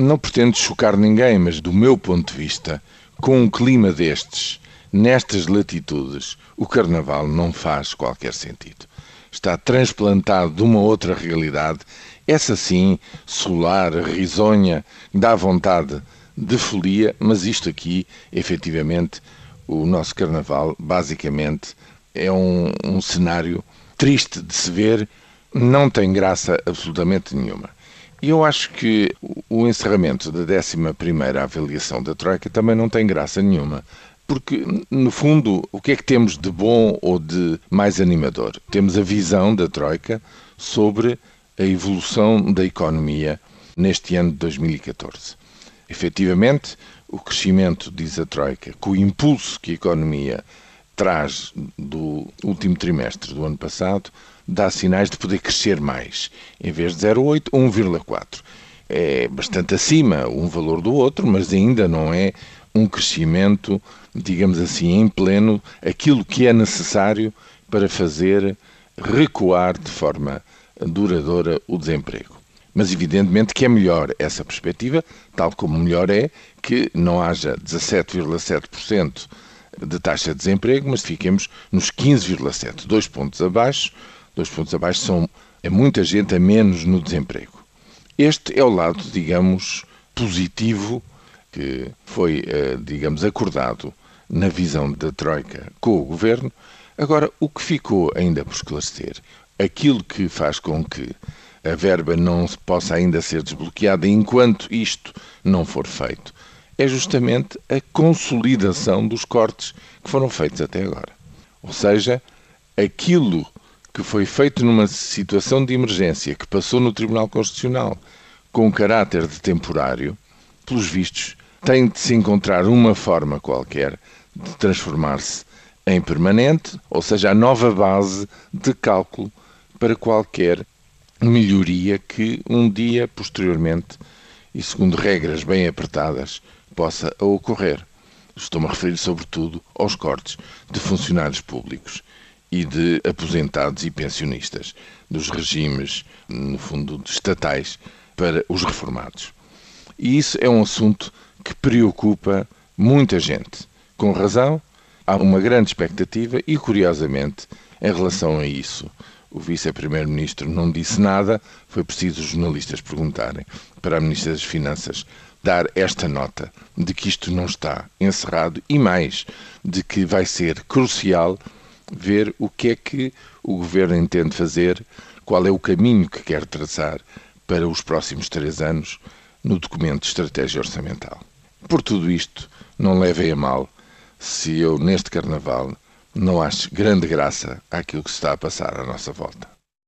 Não pretendo chocar ninguém, mas do meu ponto de vista, com um clima destes, nestas latitudes, o carnaval não faz qualquer sentido. Está transplantado de uma outra realidade, essa sim, solar, risonha, dá vontade de folia, mas isto aqui, efetivamente, o nosso carnaval, basicamente, é um, um cenário triste de se ver, não tem graça absolutamente nenhuma. E eu acho que o encerramento da 11 avaliação da Troika também não tem graça nenhuma. Porque, no fundo, o que é que temos de bom ou de mais animador? Temos a visão da Troika sobre a evolução da economia neste ano de 2014. Efetivamente, o crescimento, diz a Troika, com o impulso que a economia traz do último trimestre do ano passado, dá sinais de poder crescer mais. Em vez de 0,8, 1,4. É bastante acima um valor do outro, mas ainda não é um crescimento, digamos assim, em pleno, aquilo que é necessário para fazer recuar de forma duradoura o desemprego. Mas evidentemente que é melhor essa perspectiva, tal como melhor é que não haja 17,7% de taxa de desemprego, mas fiquemos nos 15,7%, dois pontos abaixo dois pontos abaixo, são, é muita gente a menos no desemprego. Este é o lado, digamos, positivo que foi, eh, digamos, acordado na visão da Troika com o Governo. Agora, o que ficou ainda por esclarecer, aquilo que faz com que a verba não possa ainda ser desbloqueada enquanto isto não for feito, é justamente a consolidação dos cortes que foram feitos até agora. Ou seja, aquilo que foi feito numa situação de emergência que passou no Tribunal Constitucional com caráter de temporário, pelos vistos, tem de se encontrar uma forma qualquer de transformar-se em permanente, ou seja, a nova base de cálculo para qualquer melhoria que um dia posteriormente e segundo regras bem apertadas possa ocorrer. Estou-me a referir sobretudo aos cortes de funcionários públicos e de aposentados e pensionistas, dos regimes, no fundo, estatais para os reformados. E isso é um assunto que preocupa muita gente. Com razão, há uma grande expectativa e, curiosamente, em relação a isso, o vice-primeiro-ministro não disse nada, foi preciso os jornalistas perguntarem para a ministra das Finanças dar esta nota de que isto não está encerrado e mais, de que vai ser crucial ver o que é que o governo entende fazer, qual é o caminho que quer traçar para os próximos três anos no documento de estratégia orçamental. Por tudo isto, não levem a mal se eu, neste carnaval, não acho grande graça àquilo que se está a passar à nossa volta.